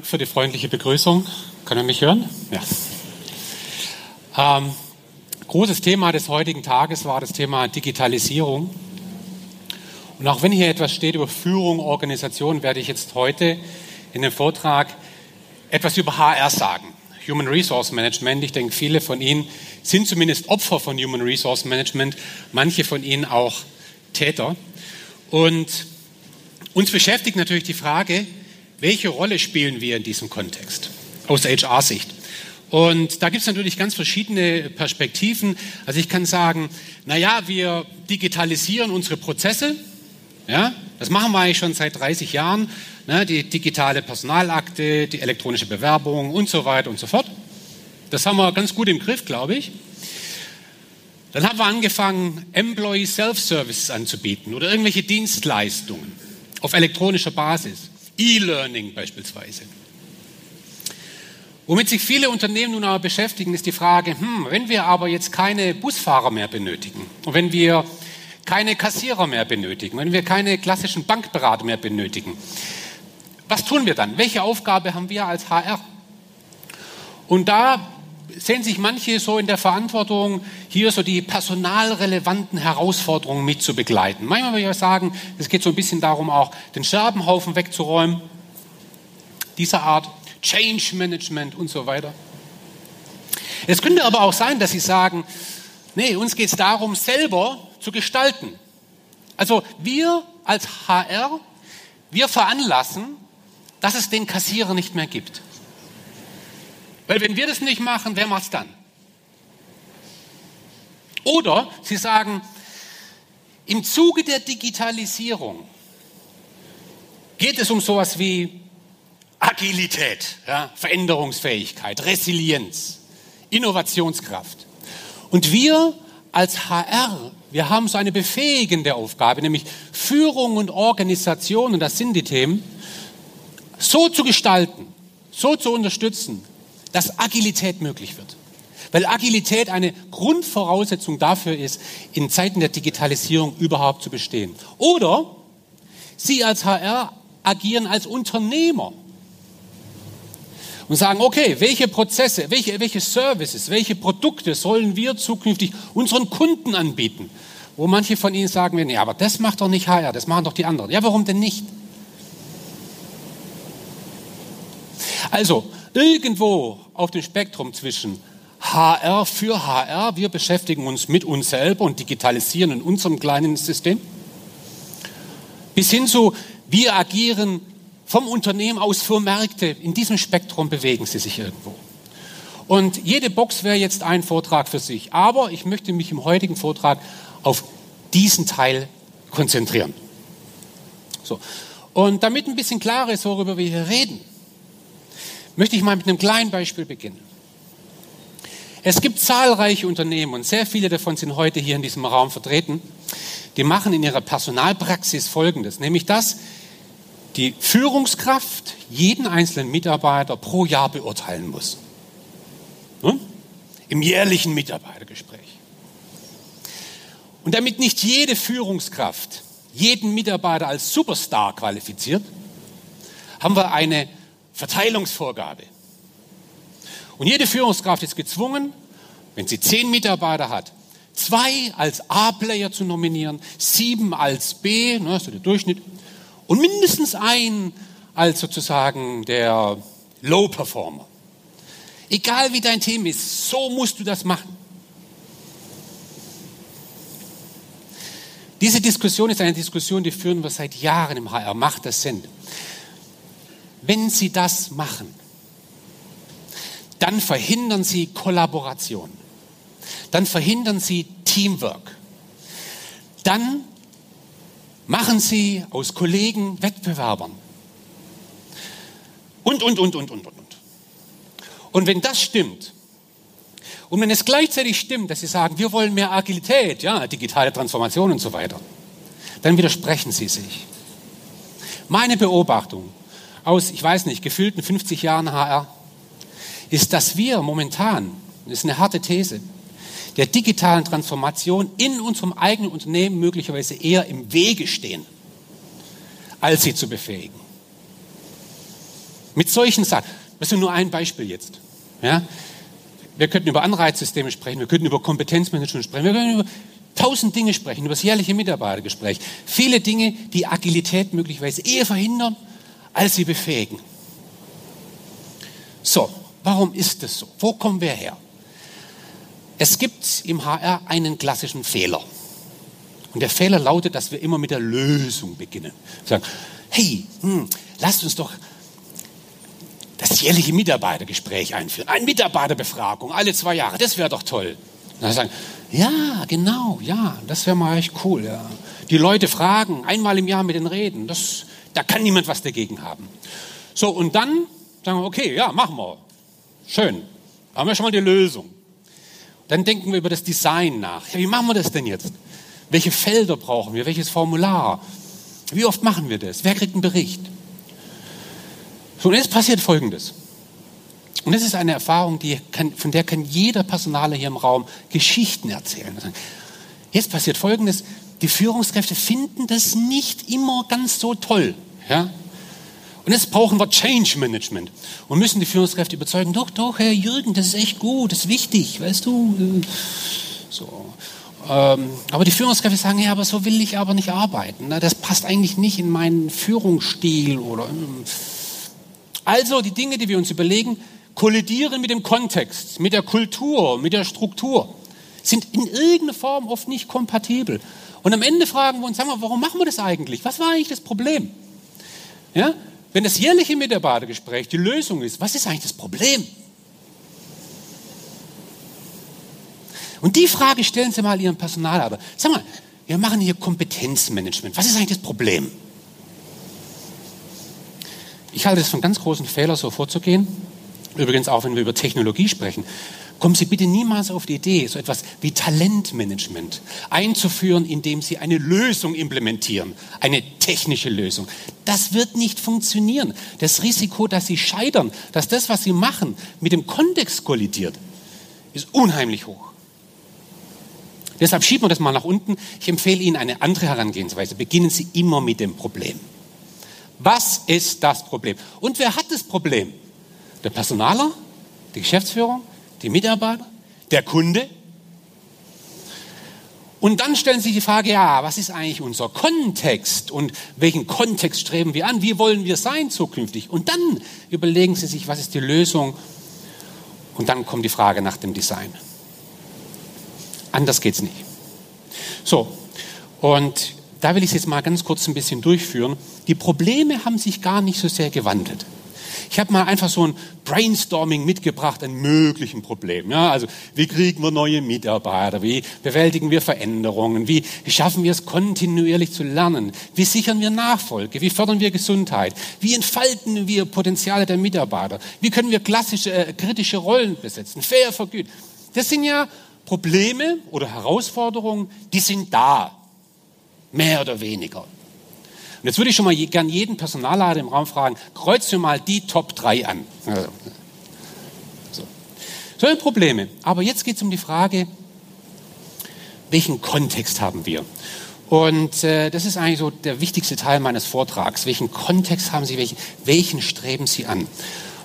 Dank für die freundliche Begrüßung. Kann man mich hören? Ja. Ähm, großes Thema des heutigen Tages war das Thema Digitalisierung. Und auch wenn hier etwas steht über Führung, Organisation, werde ich jetzt heute in dem Vortrag etwas über HR sagen. Human Resource Management. Ich denke, viele von Ihnen sind zumindest Opfer von Human Resource Management, manche von Ihnen auch Täter. Und uns beschäftigt natürlich die Frage, welche Rolle spielen wir in diesem Kontext aus HR-Sicht? Und da gibt es natürlich ganz verschiedene Perspektiven. Also ich kann sagen, naja, wir digitalisieren unsere Prozesse. Ja, das machen wir eigentlich schon seit 30 Jahren. Ne, die digitale Personalakte, die elektronische Bewerbung und so weiter und so fort. Das haben wir ganz gut im Griff, glaube ich. Dann haben wir angefangen, Employee Self-Services anzubieten oder irgendwelche Dienstleistungen auf elektronischer Basis. E-Learning beispielsweise. Womit sich viele Unternehmen nun aber beschäftigen, ist die Frage, hm, wenn wir aber jetzt keine Busfahrer mehr benötigen und wenn wir keine Kassierer mehr benötigen, wenn wir keine klassischen Bankberater mehr benötigen, was tun wir dann? Welche Aufgabe haben wir als HR? Und da sehen sich manche so in der Verantwortung, hier so die personalrelevanten Herausforderungen mit zu begleiten. Manchmal würde ich sagen, es geht so ein bisschen darum, auch den Scherbenhaufen wegzuräumen, dieser Art, Change Management und so weiter. Es könnte aber auch sein, dass Sie sagen, nee, uns geht es darum, selber zu gestalten. Also wir als HR, wir veranlassen, dass es den Kassierer nicht mehr gibt. Weil wenn wir das nicht machen, wer macht es dann? Oder Sie sagen, im Zuge der Digitalisierung geht es um sowas wie Agilität, ja, Veränderungsfähigkeit, Resilienz, Innovationskraft. Und wir als HR, wir haben so eine befähigende Aufgabe, nämlich Führung und Organisation, und das sind die Themen, so zu gestalten, so zu unterstützen, dass Agilität möglich wird. Weil Agilität eine Grundvoraussetzung dafür ist, in Zeiten der Digitalisierung überhaupt zu bestehen. Oder Sie als HR agieren als Unternehmer und sagen, okay, welche Prozesse, welche, welche Services, welche Produkte sollen wir zukünftig unseren Kunden anbieten? Wo manche von Ihnen sagen, ja, aber das macht doch nicht HR, das machen doch die anderen. Ja, warum denn nicht? Also, irgendwo auf dem Spektrum zwischen HR für HR, wir beschäftigen uns mit uns selber und digitalisieren in unserem kleinen System, bis hin zu, wir agieren vom Unternehmen aus für Märkte. In diesem Spektrum bewegen sie sich irgendwo. Und jede Box wäre jetzt ein Vortrag für sich. Aber ich möchte mich im heutigen Vortrag auf diesen Teil konzentrieren. So. Und damit ein bisschen klarer ist, worüber wir hier reden, möchte ich mal mit einem kleinen Beispiel beginnen. Es gibt zahlreiche Unternehmen und sehr viele davon sind heute hier in diesem Raum vertreten, die machen in ihrer Personalpraxis Folgendes, nämlich dass die Führungskraft jeden einzelnen Mitarbeiter pro Jahr beurteilen muss. Hm? Im jährlichen Mitarbeitergespräch. Und damit nicht jede Führungskraft jeden Mitarbeiter als Superstar qualifiziert, haben wir eine Verteilungsvorgabe. Und jede Führungskraft ist gezwungen, wenn sie zehn Mitarbeiter hat, zwei als A-Player zu nominieren, sieben als B, ne, ist der Durchschnitt, und mindestens einen als sozusagen der Low-Performer. Egal wie dein Team ist, so musst du das machen. Diese Diskussion ist eine Diskussion, die führen wir seit Jahren im HR. Macht das Sinn? Wenn Sie das machen, dann verhindern Sie Kollaboration. Dann verhindern Sie Teamwork. Dann machen Sie aus Kollegen Wettbewerbern. Und, und, und, und, und, und. Und wenn das stimmt, und wenn es gleichzeitig stimmt, dass Sie sagen, wir wollen mehr Agilität, ja, digitale Transformation und so weiter, dann widersprechen Sie sich. Meine Beobachtung aus, ich weiß nicht, gefühlten 50 Jahren HR, ist, dass wir momentan, das ist eine harte These, der digitalen Transformation in unserem eigenen Unternehmen möglicherweise eher im Wege stehen, als sie zu befähigen. Mit solchen Sachen. Das ist nur ein Beispiel jetzt. Ja? Wir könnten über Anreizsysteme sprechen, wir könnten über Kompetenzmanagement sprechen, wir könnten über tausend Dinge sprechen, über das jährliche Mitarbeitergespräch. Viele Dinge, die Agilität möglicherweise eher verhindern, als sie befähigen. So, warum ist das so? Wo kommen wir her? Es gibt im HR einen klassischen Fehler. Und der Fehler lautet, dass wir immer mit der Lösung beginnen. Wir sagen, hey, hm, lasst uns doch das jährliche Mitarbeitergespräch einführen. Eine Mitarbeiterbefragung, alle zwei Jahre, das wäre doch toll. Und dann sagen, ja, genau, ja, das wäre mal echt cool. Ja. Die Leute fragen, einmal im Jahr mit den Reden, das, da kann niemand was dagegen haben. So, und dann sagen wir, okay, ja, machen wir. Schön, haben wir schon mal die Lösung. Dann denken wir über das Design nach. Ja, wie machen wir das denn jetzt? Welche Felder brauchen wir? Welches Formular? Wie oft machen wir das? Wer kriegt einen Bericht? So, und jetzt passiert Folgendes. Und das ist eine Erfahrung, die kann, von der kann jeder Personaler hier im Raum Geschichten erzählen. Jetzt passiert Folgendes. Die Führungskräfte finden das nicht immer ganz so toll. Ja? Und jetzt brauchen wir Change Management und müssen die Führungskräfte überzeugen, doch, doch, Herr Jürgen, das ist echt gut, das ist wichtig, weißt du. So. Ähm, aber die Führungskräfte sagen, ja, aber so will ich aber nicht arbeiten. Das passt eigentlich nicht in meinen Führungsstil oder. Ähm, also die Dinge, die wir uns überlegen, kollidieren mit dem Kontext, mit der Kultur, mit der Struktur, sind in irgendeiner Form oft nicht kompatibel. Und am Ende fragen wir uns, wir, warum machen wir das eigentlich? Was war eigentlich das Problem? Ja? Wenn das jährliche Mitarbeitergespräch die Lösung ist, was ist eigentlich das Problem? Und die Frage stellen Sie mal Ihrem Personalarbeiter. Sag mal, wir machen hier Kompetenzmanagement. Was ist eigentlich das Problem? Ich halte es für einen ganz großen Fehler, so vorzugehen. Übrigens auch, wenn wir über Technologie sprechen. Kommen Sie bitte niemals auf die Idee, so etwas wie Talentmanagement einzuführen, indem Sie eine Lösung implementieren, eine technische Lösung. Das wird nicht funktionieren. Das Risiko, dass Sie scheitern, dass das, was Sie machen, mit dem Kontext kollidiert, ist unheimlich hoch. Deshalb schieben wir das mal nach unten. Ich empfehle Ihnen eine andere Herangehensweise. Beginnen Sie immer mit dem Problem. Was ist das Problem? Und wer hat das Problem? Der Personaler, die Geschäftsführung, die Mitarbeiter, der Kunde. Und dann stellen Sie sich die Frage, ja, was ist eigentlich unser Kontext und welchen Kontext streben wir an? Wie wollen wir sein zukünftig? Und dann überlegen Sie sich, was ist die Lösung? Und dann kommt die Frage nach dem Design. Anders geht es nicht. So, und da will ich es jetzt mal ganz kurz ein bisschen durchführen. Die Probleme haben sich gar nicht so sehr gewandelt. Ich habe mal einfach so ein Brainstorming mitgebracht an möglichen Problemen. Ja, also wie kriegen wir neue Mitarbeiter? Wie bewältigen wir Veränderungen? Wie schaffen wir es kontinuierlich zu lernen? Wie sichern wir Nachfolge? Wie fördern wir Gesundheit? Wie entfalten wir Potenziale der Mitarbeiter? Wie können wir klassische, äh, kritische Rollen besetzen? Fair vergüten. Das sind ja Probleme oder Herausforderungen, die sind da. Mehr oder weniger. Und jetzt würde ich schon mal gern jeden Personalleiter im Raum fragen, kreuz mir mal die Top 3 an. So. So Probleme. Aber jetzt geht es um die Frage, welchen Kontext haben wir? Und äh, das ist eigentlich so der wichtigste Teil meines Vortrags. Welchen Kontext haben Sie, welchen, welchen streben Sie an?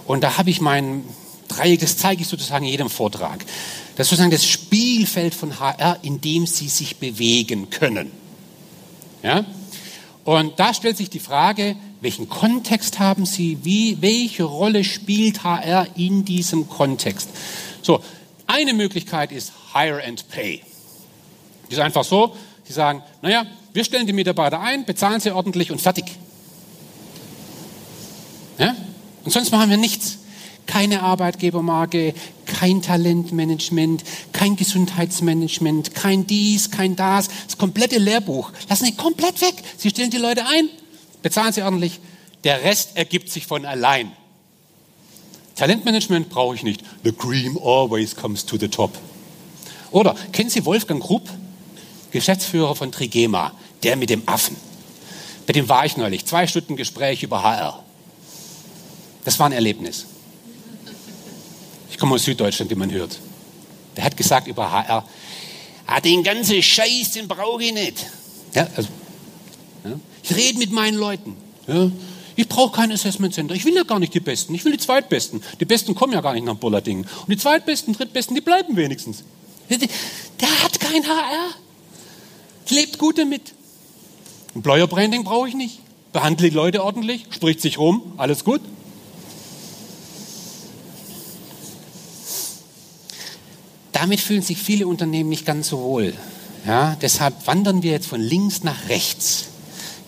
Und da habe ich mein Dreieck, das zeige ich sozusagen in jedem Vortrag. Das ist sozusagen das Spielfeld von HR, in dem Sie sich bewegen können. Ja? Und da stellt sich die Frage, welchen Kontext haben Sie? Wie, welche Rolle spielt HR in diesem Kontext? So, eine Möglichkeit ist Hire and Pay. Die ist einfach so, Sie sagen, naja, wir stellen die Mitarbeiter ein, bezahlen sie ordentlich und fertig. Ja? Und sonst machen wir nichts keine Arbeitgebermarke, kein Talentmanagement, kein Gesundheitsmanagement, kein dies, kein das, das komplette Lehrbuch. Lassen Sie komplett weg. Sie stellen die Leute ein, bezahlen sie ordentlich, der Rest ergibt sich von allein. Talentmanagement brauche ich nicht. The cream always comes to the top. Oder kennen Sie Wolfgang Grupp, Geschäftsführer von Trigema, der mit dem Affen? Bei dem war ich neulich. Zwei Stunden Gespräch über HR. Das war ein Erlebnis. Ich komme aus Süddeutschland, wie man hört. Der hat gesagt über HR, ah, den ganzen Scheiß, den brauche ich nicht. Ja, also, ja. Ich rede mit meinen Leuten. Ja. Ich brauche kein Assessment Center. Ich will ja gar nicht die Besten. Ich will die Zweitbesten. Die Besten kommen ja gar nicht nach Bullerding. Und die Zweitbesten, Drittbesten, die bleiben wenigstens. Der hat kein HR. Lebt gut damit. Employer Branding brauche ich nicht. Behandle die Leute ordentlich, spricht sich rum, alles gut. Damit fühlen sich viele Unternehmen nicht ganz so wohl. Ja, deshalb wandern wir jetzt von links nach rechts.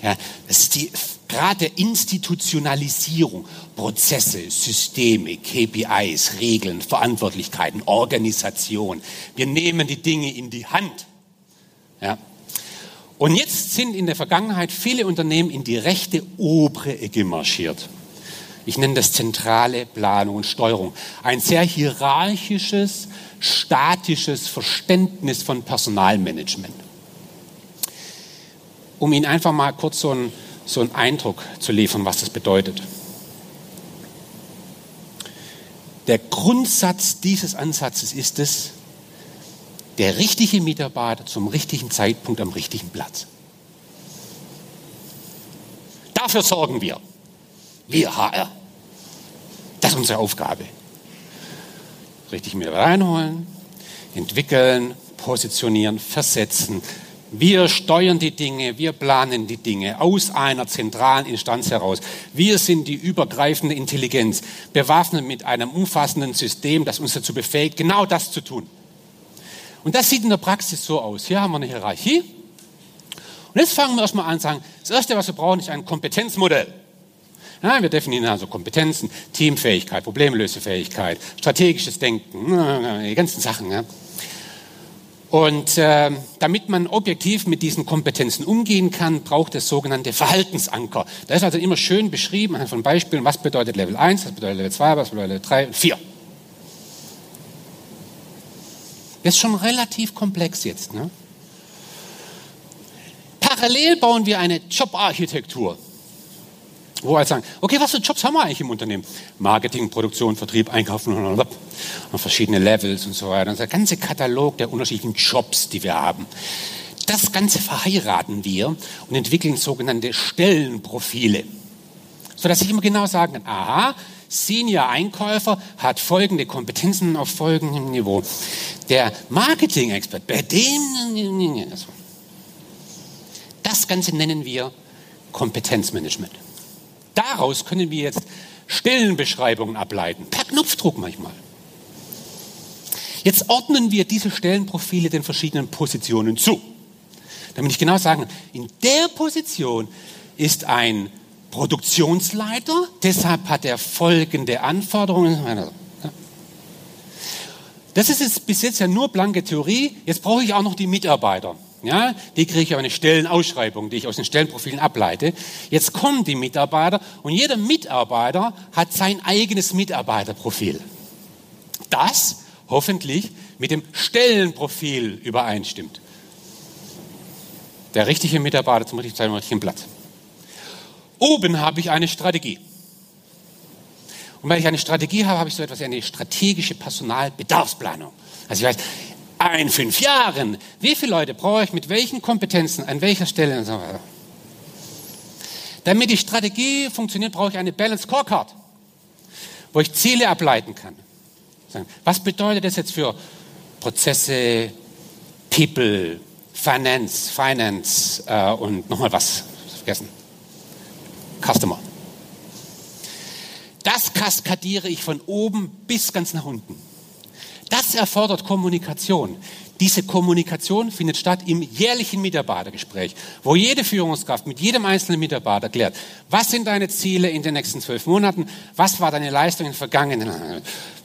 Ja, das ist die Grad der Institutionalisierung, Prozesse, Systeme, KPIs, Regeln, Verantwortlichkeiten, Organisation. Wir nehmen die Dinge in die Hand. Ja. Und jetzt sind in der Vergangenheit viele Unternehmen in die rechte obere Ecke marschiert. Ich nenne das zentrale Planung und Steuerung. Ein sehr hierarchisches, statisches Verständnis von Personalmanagement. Um Ihnen einfach mal kurz so einen, so einen Eindruck zu liefern, was das bedeutet. Der Grundsatz dieses Ansatzes ist es, der richtige Mitarbeiter zum richtigen Zeitpunkt am richtigen Platz. Dafür sorgen wir. Wir HR. Das ist unsere Aufgabe. Richtig Mitarbeiter reinholen, entwickeln, positionieren, versetzen. Wir steuern die Dinge, wir planen die Dinge aus einer zentralen Instanz heraus. Wir sind die übergreifende Intelligenz, bewaffnet mit einem umfassenden System, das uns dazu befähigt, genau das zu tun. Und das sieht in der Praxis so aus. Hier haben wir eine Hierarchie. Und jetzt fangen wir erstmal an und sagen, das Erste, was wir brauchen, ist ein Kompetenzmodell. Ja, wir definieren also Kompetenzen, Teamfähigkeit, Problemlösefähigkeit, strategisches Denken, die ganzen Sachen. Ja. Und äh, damit man objektiv mit diesen Kompetenzen umgehen kann, braucht es sogenannte Verhaltensanker. Da ist also immer schön beschrieben, anhand von Beispielen, was bedeutet Level 1, was bedeutet Level 2, was bedeutet Level 3 und 4. Das ist schon relativ komplex jetzt. Ne? Parallel bauen wir eine Jobarchitektur, wo wir sagen, okay, was für Jobs haben wir eigentlich im Unternehmen? Marketing, Produktion, Vertrieb, Einkaufen und, und verschiedene Levels und so weiter. Und der ganze Katalog der unterschiedlichen Jobs, die wir haben. Das Ganze verheiraten wir und entwickeln sogenannte Stellenprofile, sodass ich immer genau sagen kann, aha, Senior-Einkäufer hat folgende Kompetenzen auf folgendem Niveau. Der Marketing-Expert, bei dem, das Ganze nennen wir Kompetenzmanagement. Daraus können wir jetzt Stellenbeschreibungen ableiten, per Knopfdruck manchmal. Jetzt ordnen wir diese Stellenprofile den verschiedenen Positionen zu. Damit ich genau sagen, in der Position ist ein Produktionsleiter, deshalb hat er folgende Anforderungen. Das ist jetzt bis jetzt ja nur blanke Theorie. Jetzt brauche ich auch noch die Mitarbeiter. Ja, die kriege ich über eine Stellenausschreibung, die ich aus den Stellenprofilen ableite. Jetzt kommen die Mitarbeiter und jeder Mitarbeiter hat sein eigenes Mitarbeiterprofil. Das hoffentlich mit dem Stellenprofil übereinstimmt. Der richtige Mitarbeiter zum richtigen Platz. Oben habe ich eine Strategie. Und wenn ich eine Strategie habe, habe ich so etwas wie eine strategische Personalbedarfsplanung. Also ich weiß, in fünf Jahren, wie viele Leute brauche ich mit welchen Kompetenzen, an welcher Stelle. Damit die Strategie funktioniert, brauche ich eine Balance Scorecard, wo ich Ziele ableiten kann. Was bedeutet das jetzt für Prozesse, People, Finance, Finance äh, und nochmal was vergessen? Customer. Das kaskadiere ich von oben bis ganz nach unten. Das erfordert Kommunikation. Diese Kommunikation findet statt im jährlichen Mitarbeitergespräch, wo jede Führungskraft mit jedem einzelnen Mitarbeiter klärt, was sind deine Ziele in den nächsten zwölf Monaten, was war deine Leistung in den vergangenen,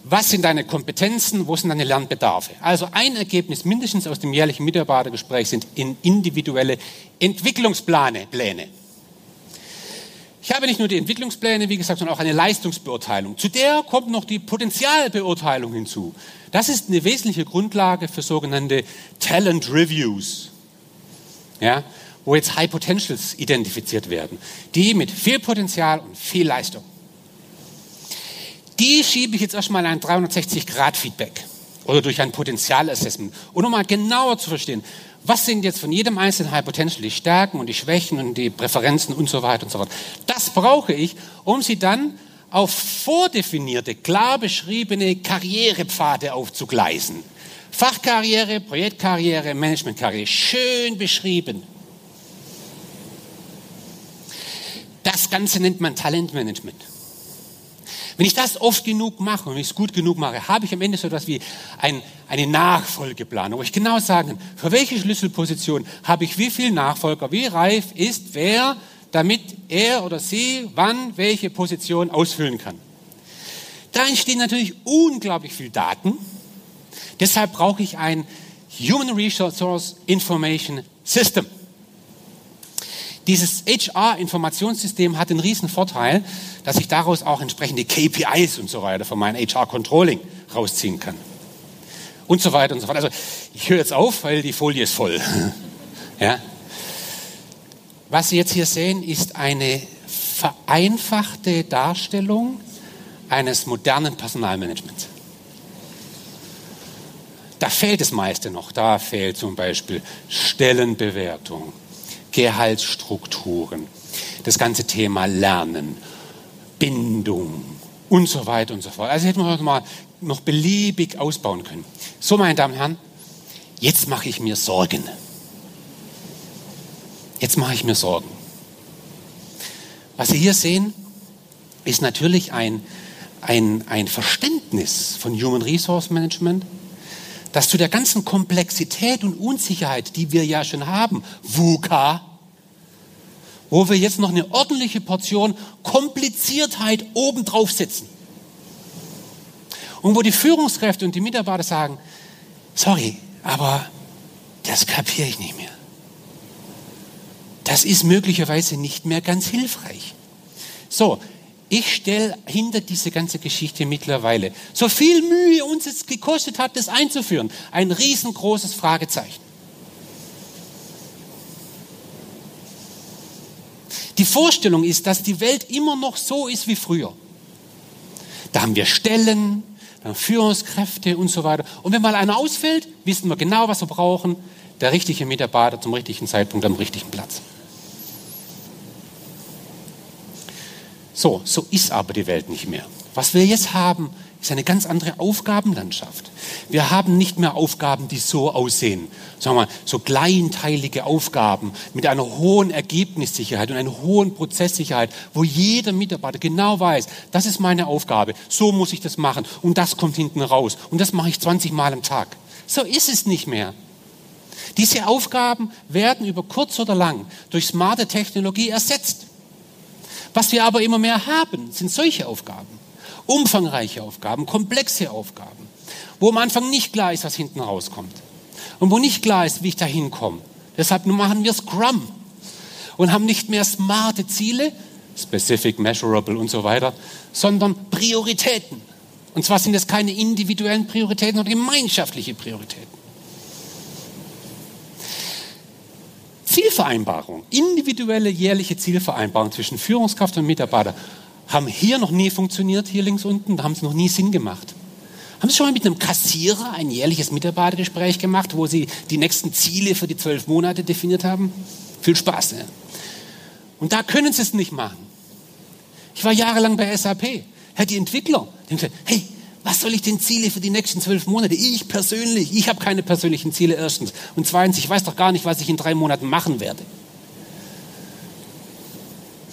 was sind deine Kompetenzen, wo sind deine Lernbedarfe. Also ein Ergebnis mindestens aus dem jährlichen Mitarbeitergespräch sind individuelle Entwicklungspläne. Pläne. Ich habe nicht nur die Entwicklungspläne, wie gesagt, sondern auch eine Leistungsbeurteilung. Zu der kommt noch die Potenzialbeurteilung hinzu. Das ist eine wesentliche Grundlage für sogenannte Talent Reviews, ja, wo jetzt High Potentials identifiziert werden, die mit viel Potenzial und viel Leistung. Die schiebe ich jetzt erstmal ein 360-Grad-Feedback. oder durch ein Potenzialassessment. Um mal genauer zu verstehen, was sind jetzt von jedem einzelnen High Potential die Stärken und die Schwächen und die Präferenzen und so weiter und so fort. Das brauche ich, um sie dann auf vordefinierte, klar beschriebene Karrierepfade aufzugleisen. Fachkarriere, Projektkarriere, Managementkarriere, schön beschrieben. Das Ganze nennt man Talentmanagement. Wenn ich das oft genug mache und ich es gut genug mache, habe ich am Ende so etwas wie ein, eine Nachfolgeplanung, wo ich genau sagen kann, für welche Schlüsselposition habe ich wie viel Nachfolger, wie reif ist wer, damit er oder sie wann welche Position ausfüllen kann. Da entstehen natürlich unglaublich viel Daten. Deshalb brauche ich ein Human Resource Information System. Dieses HR-Informationssystem hat den riesen Vorteil, dass ich daraus auch entsprechende KPIs und so weiter für mein HR-Controlling rausziehen kann. Und so weiter und so fort. Also ich höre jetzt auf, weil die Folie ist voll. ja. Was Sie jetzt hier sehen, ist eine vereinfachte Darstellung eines modernen Personalmanagements. Da fehlt das meiste noch. Da fehlt zum Beispiel Stellenbewertung, Gehaltsstrukturen, das ganze Thema Lernen, Bindung und so weiter und so fort. Also hätten wir mal noch beliebig ausbauen können. So, meine Damen und Herren, jetzt mache ich mir Sorgen. Jetzt mache ich mir Sorgen. Was Sie hier sehen, ist natürlich ein, ein, ein Verständnis von Human Resource Management, das zu der ganzen Komplexität und Unsicherheit, die wir ja schon haben, VUCA, wo wir jetzt noch eine ordentliche Portion Kompliziertheit obendrauf setzen. Und wo die Führungskräfte und die Mitarbeiter sagen, sorry, aber das kapiere ich nicht mehr. Das ist möglicherweise nicht mehr ganz hilfreich. So, ich stelle hinter diese ganze Geschichte mittlerweile, so viel Mühe uns es gekostet hat, das einzuführen, ein riesengroßes Fragezeichen. Die Vorstellung ist, dass die Welt immer noch so ist wie früher. Da haben wir Stellen, haben Führungskräfte und so weiter. Und wenn mal einer ausfällt, wissen wir genau, was wir brauchen. Der richtige Mitarbeiter zum richtigen Zeitpunkt am richtigen Platz. So, so ist aber die Welt nicht mehr. Was wir jetzt haben, ist eine ganz andere Aufgabenlandschaft. Wir haben nicht mehr Aufgaben, die so aussehen. Sagen wir mal, so kleinteilige Aufgaben mit einer hohen Ergebnissicherheit und einer hohen Prozesssicherheit, wo jeder Mitarbeiter genau weiß, das ist meine Aufgabe, so muss ich das machen und das kommt hinten raus und das mache ich 20 Mal am Tag. So ist es nicht mehr. Diese Aufgaben werden über kurz oder lang durch smarte Technologie ersetzt. Was wir aber immer mehr haben, sind solche Aufgaben. Umfangreiche Aufgaben, komplexe Aufgaben, wo am Anfang nicht klar ist, was hinten rauskommt. Und wo nicht klar ist, wie ich da hinkomme. Deshalb machen wir Scrum und haben nicht mehr smarte Ziele, specific, measurable und so weiter, sondern Prioritäten. Und zwar sind es keine individuellen Prioritäten, sondern gemeinschaftliche Prioritäten. Zielvereinbarung, individuelle jährliche Zielvereinbarung zwischen Führungskraft und Mitarbeiter haben hier noch nie funktioniert, hier links unten, da haben sie noch nie Sinn gemacht. Haben Sie schon mal mit einem Kassierer ein jährliches Mitarbeitergespräch gemacht, wo Sie die nächsten Ziele für die zwölf Monate definiert haben? Viel Spaß. Ja? Und da können Sie es nicht machen. Ich war jahrelang bei SAP. Herr, die Entwickler, die haben gesagt, hey, was soll ich denn Ziele für die nächsten zwölf Monate? Ich persönlich, ich habe keine persönlichen Ziele erstens. Und zweitens, ich weiß doch gar nicht, was ich in drei Monaten machen werde.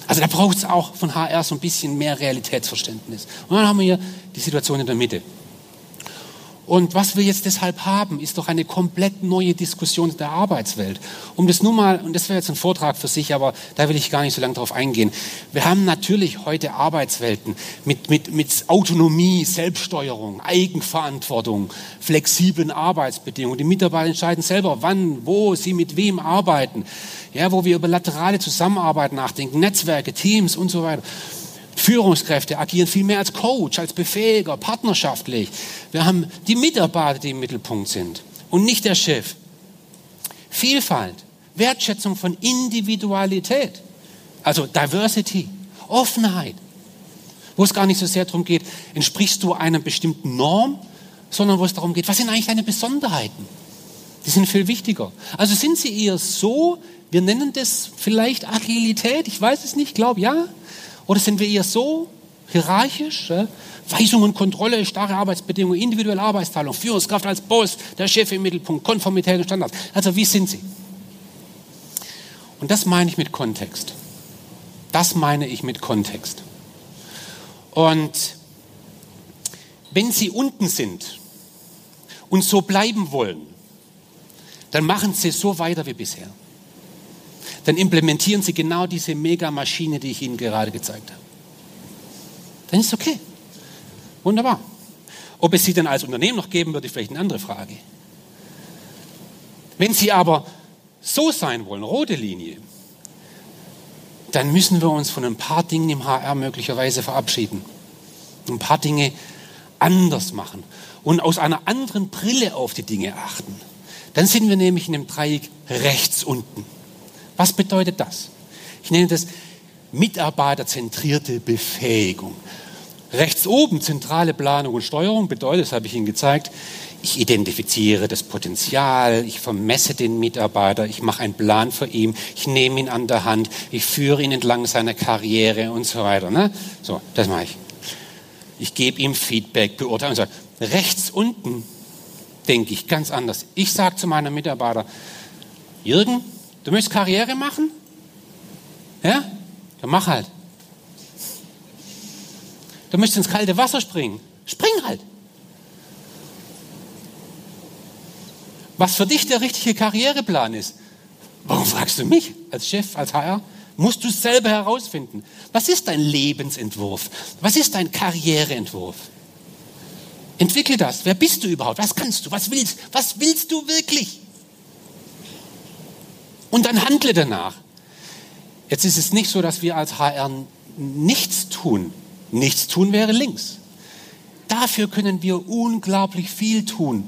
Also da braucht es auch von HR so ein bisschen mehr Realitätsverständnis. Und dann haben wir hier die Situation in der Mitte. Und was wir jetzt deshalb haben, ist doch eine komplett neue Diskussion der Arbeitswelt. Um das nur mal, und das wäre jetzt ein Vortrag für sich, aber da will ich gar nicht so lange drauf eingehen. Wir haben natürlich heute Arbeitswelten mit, mit, mit Autonomie, Selbststeuerung, Eigenverantwortung, flexiblen Arbeitsbedingungen. Die Mitarbeiter entscheiden selber, wann, wo sie mit wem arbeiten. Ja, wo wir über laterale Zusammenarbeit nachdenken, Netzwerke, Teams und so weiter. Führungskräfte agieren viel mehr als Coach, als Befähiger, partnerschaftlich. Wir haben die Mitarbeiter, die im Mittelpunkt sind und nicht der Chef. Vielfalt, Wertschätzung von Individualität, also Diversity, Offenheit, wo es gar nicht so sehr darum geht, entsprichst du einer bestimmten Norm, sondern wo es darum geht, was sind eigentlich deine Besonderheiten? Die sind viel wichtiger. Also sind sie eher so, wir nennen das vielleicht Agilität, ich weiß es nicht, glaube ja. Oder sind wir eher so hierarchisch? Ja? Weisung und Kontrolle, starre Arbeitsbedingungen, individuelle Arbeitsteilung, Führungskraft als Boss, der Chef im Mittelpunkt, Konformität und Standards. Also wie sind sie? Und das meine ich mit Kontext. Das meine ich mit Kontext. Und wenn Sie unten sind und so bleiben wollen, dann machen Sie so weiter wie bisher. Dann implementieren Sie genau diese Megamaschine, die ich Ihnen gerade gezeigt habe. Dann ist es okay. Wunderbar. Ob es Sie dann als Unternehmen noch geben wird, ist vielleicht eine andere Frage. Wenn Sie aber so sein wollen, rote Linie, dann müssen wir uns von ein paar Dingen im HR möglicherweise verabschieden. Ein paar Dinge anders machen und aus einer anderen Brille auf die Dinge achten. Dann sind wir nämlich in dem Dreieck rechts unten. Was bedeutet das? Ich nenne das mitarbeiterzentrierte Befähigung. Rechts oben zentrale Planung und Steuerung bedeutet, das habe ich Ihnen gezeigt, ich identifiziere das Potenzial, ich vermesse den Mitarbeiter, ich mache einen Plan für ihn, ich nehme ihn an der Hand, ich führe ihn entlang seiner Karriere und so weiter. Ne? So, das mache ich. Ich gebe ihm Feedback, beurteile und so. Rechts unten denke ich ganz anders. Ich sage zu meinem Mitarbeiter, Jürgen, du möchtest Karriere machen? Ja? Dann mach halt. Du möchtest ins kalte Wasser springen? Spring halt. was für dich der richtige Karriereplan ist. Warum fragst du mich als Chef, als HR? Musst du selber herausfinden. Was ist dein Lebensentwurf? Was ist dein Karriereentwurf? Entwickle das. Wer bist du überhaupt? Was kannst du? Was willst? Was willst du wirklich? Und dann handle danach. Jetzt ist es nicht so, dass wir als HR nichts tun. Nichts tun wäre links. Dafür können wir unglaublich viel tun.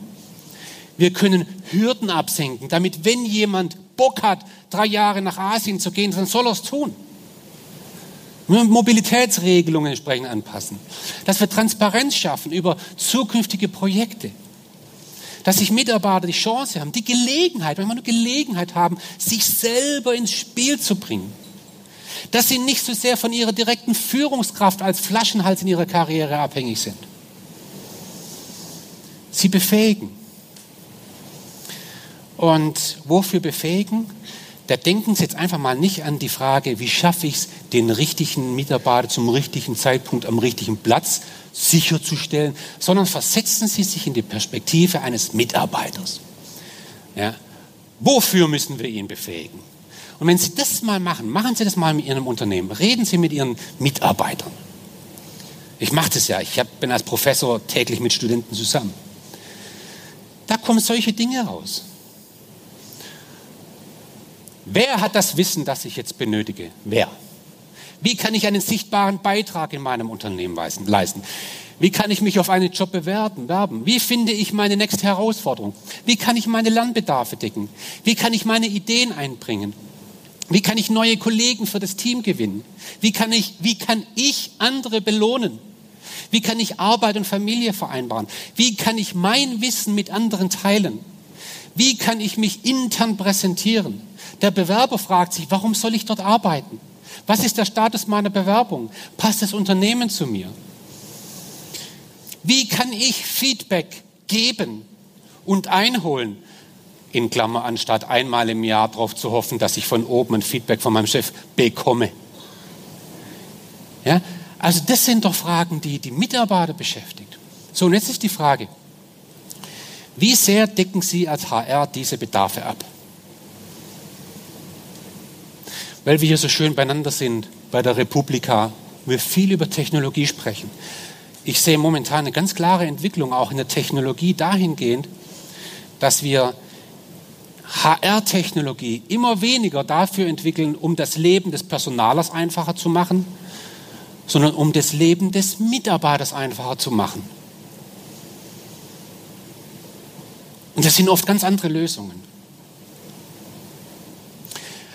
Wir können Hürden absenken, damit wenn jemand Bock hat, drei Jahre nach Asien zu gehen, dann soll er es tun. Mobilitätsregelungen entsprechend anpassen. Dass wir Transparenz schaffen über zukünftige Projekte. Dass sich Mitarbeiter die Chance haben, die Gelegenheit, wenn wir nur Gelegenheit haben, sich selber ins Spiel zu bringen. Dass sie nicht so sehr von ihrer direkten Führungskraft als Flaschenhals in ihrer Karriere abhängig sind. Sie befähigen. Und wofür befähigen? Da denken Sie jetzt einfach mal nicht an die Frage, wie schaffe ich es, den richtigen Mitarbeiter zum richtigen Zeitpunkt am richtigen Platz sicherzustellen, sondern versetzen Sie sich in die Perspektive eines Mitarbeiters. Ja? Wofür müssen wir ihn befähigen? Und wenn Sie das mal machen, machen Sie das mal mit Ihrem Unternehmen. Reden Sie mit Ihren Mitarbeitern. Ich mache das ja. Ich bin als Professor täglich mit Studenten zusammen. Da kommen solche Dinge raus. Wer hat das Wissen, das ich jetzt benötige? Wer? Wie kann ich einen sichtbaren Beitrag in meinem Unternehmen leisten? Wie kann ich mich auf einen Job bewerben? Wie finde ich meine nächste Herausforderung? Wie kann ich meine Lernbedarfe decken? Wie kann ich meine Ideen einbringen? Wie kann ich neue Kollegen für das Team gewinnen? Wie kann ich, wie kann ich andere belohnen? Wie kann ich Arbeit und Familie vereinbaren? Wie kann ich mein Wissen mit anderen teilen? Wie kann ich mich intern präsentieren? Der Bewerber fragt sich, warum soll ich dort arbeiten? Was ist der Status meiner Bewerbung? Passt das Unternehmen zu mir? Wie kann ich Feedback geben und einholen? In Klammer, anstatt einmal im Jahr darauf zu hoffen, dass ich von oben ein Feedback von meinem Chef bekomme. Ja? Also das sind doch Fragen, die die Mitarbeiter beschäftigt. So, und jetzt ist die Frage, wie sehr decken Sie als HR diese Bedarfe ab? Weil wir hier so schön beieinander sind bei der Republika, wir viel über Technologie sprechen. Ich sehe momentan eine ganz klare Entwicklung auch in der Technologie dahingehend, dass wir HR-Technologie immer weniger dafür entwickeln, um das Leben des Personalers einfacher zu machen, sondern um das Leben des Mitarbeiters einfacher zu machen. Und das sind oft ganz andere Lösungen.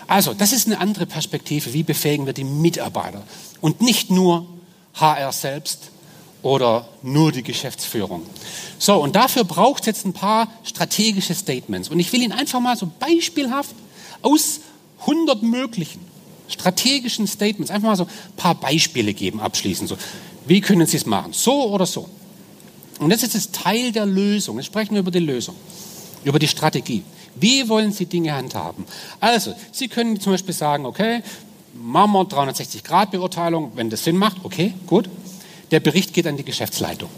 Also, das ist eine andere Perspektive. Wie befähigen wir die Mitarbeiter? Und nicht nur HR selbst oder nur die Geschäftsführung. So, und dafür braucht es jetzt ein paar strategische Statements. Und ich will Ihnen einfach mal so beispielhaft aus 100 möglichen strategischen Statements einfach mal so ein paar Beispiele geben, abschließend. So, wie können Sie es machen? So oder so? Und das ist das Teil der Lösung. Jetzt sprechen wir über die Lösung, über die Strategie. Wie wollen Sie Dinge handhaben? Also, Sie können zum Beispiel sagen, okay, machen wir 360-Grad-Beurteilung, wenn das Sinn macht, okay, gut. Der Bericht geht an die Geschäftsleitung.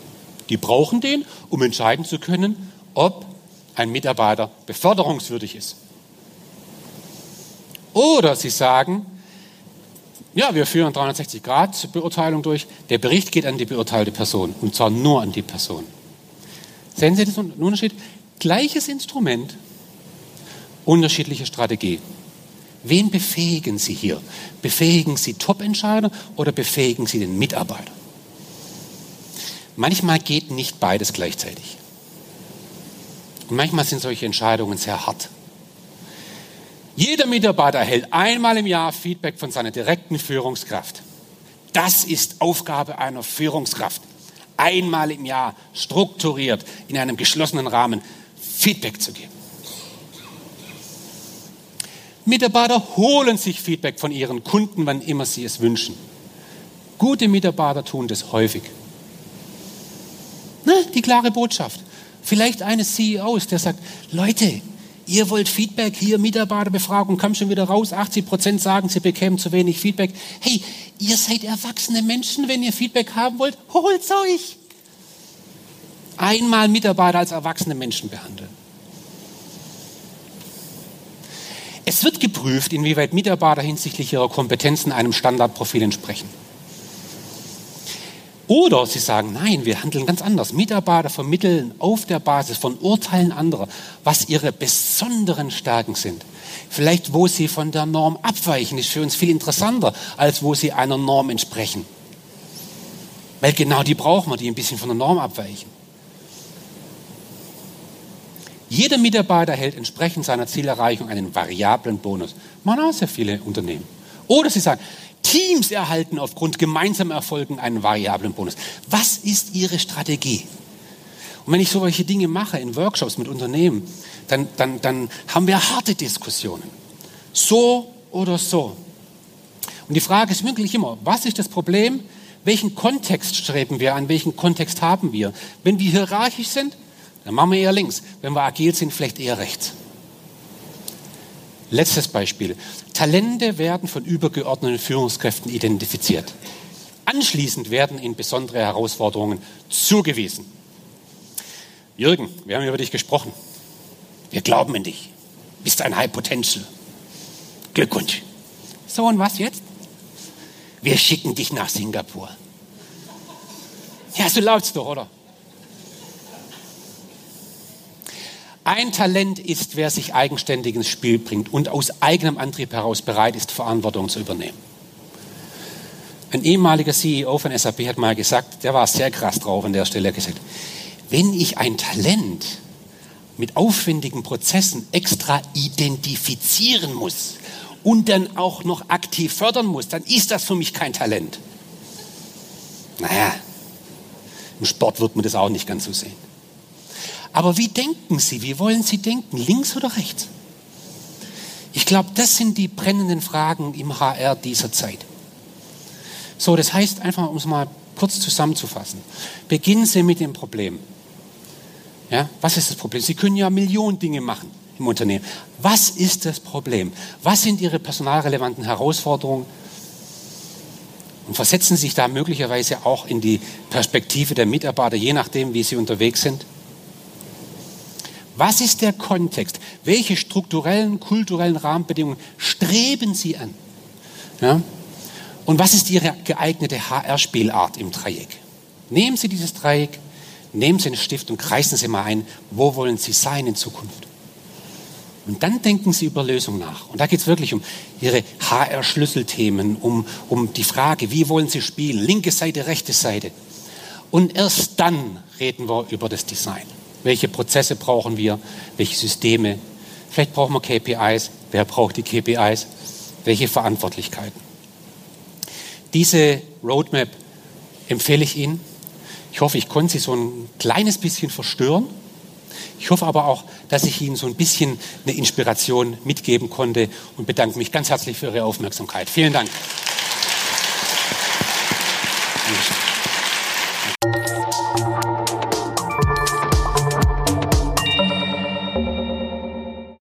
Die brauchen den, um entscheiden zu können, ob ein Mitarbeiter beförderungswürdig ist. Oder Sie sagen, ja, wir führen 360-Grad-Beurteilung durch. Der Bericht geht an die beurteilte Person und zwar nur an die Person. Sehen Sie den Unterschied? Gleiches Instrument, unterschiedliche Strategie. Wen befähigen Sie hier? Befähigen Sie Top-Entscheider oder befähigen Sie den Mitarbeiter? Manchmal geht nicht beides gleichzeitig. Und manchmal sind solche Entscheidungen sehr hart. Jeder Mitarbeiter erhält einmal im Jahr Feedback von seiner direkten Führungskraft. Das ist Aufgabe einer Führungskraft. Einmal im Jahr strukturiert in einem geschlossenen Rahmen Feedback zu geben. Mitarbeiter holen sich Feedback von ihren Kunden, wann immer sie es wünschen. Gute Mitarbeiter tun das häufig. Ne, die klare Botschaft. Vielleicht eines CEOs, der sagt, Leute, ihr wollt Feedback, hier Mitarbeiterbefragung, kommt schon wieder raus, 80 Prozent sagen, sie bekämen zu wenig Feedback. Hey, ihr seid erwachsene Menschen, wenn ihr Feedback haben wollt, holt's euch. Einmal Mitarbeiter als erwachsene Menschen behandeln. Es wird geprüft, inwieweit Mitarbeiter hinsichtlich ihrer Kompetenzen einem Standardprofil entsprechen. Oder sie sagen, nein, wir handeln ganz anders. Mitarbeiter vermitteln auf der Basis von Urteilen anderer, was ihre besonderen Stärken sind. Vielleicht, wo sie von der Norm abweichen, ist für uns viel interessanter, als wo sie einer Norm entsprechen. Weil genau die brauchen wir, die ein bisschen von der Norm abweichen. Jeder Mitarbeiter erhält entsprechend seiner Zielerreichung einen variablen Bonus. Man auch sehr viele Unternehmen. Oder sie sagen, Teams erhalten aufgrund gemeinsamer Erfolgen einen variablen Bonus. Was ist Ihre Strategie? Und wenn ich solche Dinge mache in Workshops mit Unternehmen, dann, dann, dann haben wir harte Diskussionen. So oder so. Und die Frage ist wirklich immer, was ist das Problem? Welchen Kontext streben wir an? Welchen Kontext haben wir? Wenn wir hierarchisch sind, dann machen wir eher links. Wenn wir agil sind, vielleicht eher rechts. Letztes Beispiel. Talente werden von übergeordneten Führungskräften identifiziert. Anschließend werden ihnen besondere Herausforderungen zugewiesen. Jürgen, wir haben über dich gesprochen. Wir glauben in dich. Bist ein High Potential. Glückwunsch. So, und was jetzt? Wir schicken dich nach Singapur. Ja, so laut's doch, oder? Ein Talent ist, wer sich eigenständig ins Spiel bringt und aus eigenem Antrieb heraus bereit ist, Verantwortung zu übernehmen. Ein ehemaliger CEO von SAP hat mal gesagt, der war sehr krass drauf an der Stelle, gesagt, wenn ich ein Talent mit aufwendigen Prozessen extra identifizieren muss und dann auch noch aktiv fördern muss, dann ist das für mich kein Talent. Naja, im Sport wird man das auch nicht ganz so sehen. Aber wie denken Sie? Wie wollen Sie denken? Links oder rechts? Ich glaube, das sind die brennenden Fragen im HR dieser Zeit. So, das heißt einfach, um es mal kurz zusammenzufassen. Beginnen Sie mit dem Problem. Ja, was ist das Problem? Sie können ja Millionen Dinge machen im Unternehmen. Was ist das Problem? Was sind Ihre personalrelevanten Herausforderungen? Und versetzen Sie sich da möglicherweise auch in die Perspektive der Mitarbeiter, je nachdem, wie Sie unterwegs sind. Was ist der Kontext? Welche strukturellen, kulturellen Rahmenbedingungen streben Sie an? Ja? Und was ist Ihre geeignete HR-Spielart im Dreieck? Nehmen Sie dieses Dreieck, nehmen Sie einen Stift und kreisen Sie mal ein, wo wollen Sie sein in Zukunft? Und dann denken Sie über Lösungen nach. Und da geht es wirklich um Ihre HR-Schlüsselthemen, um, um die Frage, wie wollen Sie spielen? Linke Seite, rechte Seite. Und erst dann reden wir über das Design. Welche Prozesse brauchen wir? Welche Systeme? Vielleicht brauchen wir KPIs. Wer braucht die KPIs? Welche Verantwortlichkeiten? Diese Roadmap empfehle ich Ihnen. Ich hoffe, ich konnte Sie so ein kleines bisschen verstören. Ich hoffe aber auch, dass ich Ihnen so ein bisschen eine Inspiration mitgeben konnte und bedanke mich ganz herzlich für Ihre Aufmerksamkeit. Vielen Dank.